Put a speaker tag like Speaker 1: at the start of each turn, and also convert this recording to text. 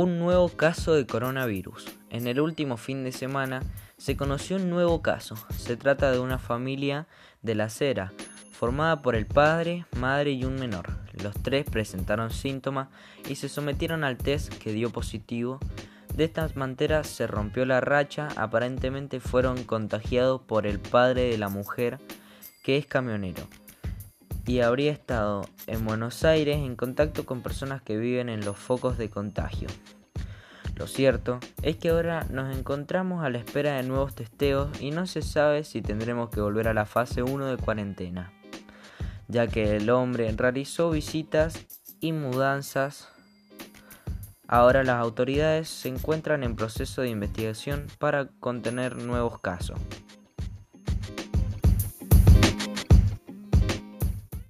Speaker 1: Un nuevo caso de coronavirus. En el último fin de semana se conoció un nuevo caso. Se trata de una familia de la acera, formada por el padre, madre y un menor. Los tres presentaron síntomas y se sometieron al test que dio positivo. De esta manera se rompió la racha, aparentemente fueron contagiados por el padre de la mujer, que es camionero y habría estado en Buenos Aires en contacto con personas que viven en los focos de contagio. Lo cierto es que ahora nos encontramos a la espera de nuevos testeos y no se sabe si tendremos que volver a la fase 1 de cuarentena, ya que el hombre realizó visitas y mudanzas. Ahora las autoridades se encuentran en proceso de investigación para contener nuevos casos.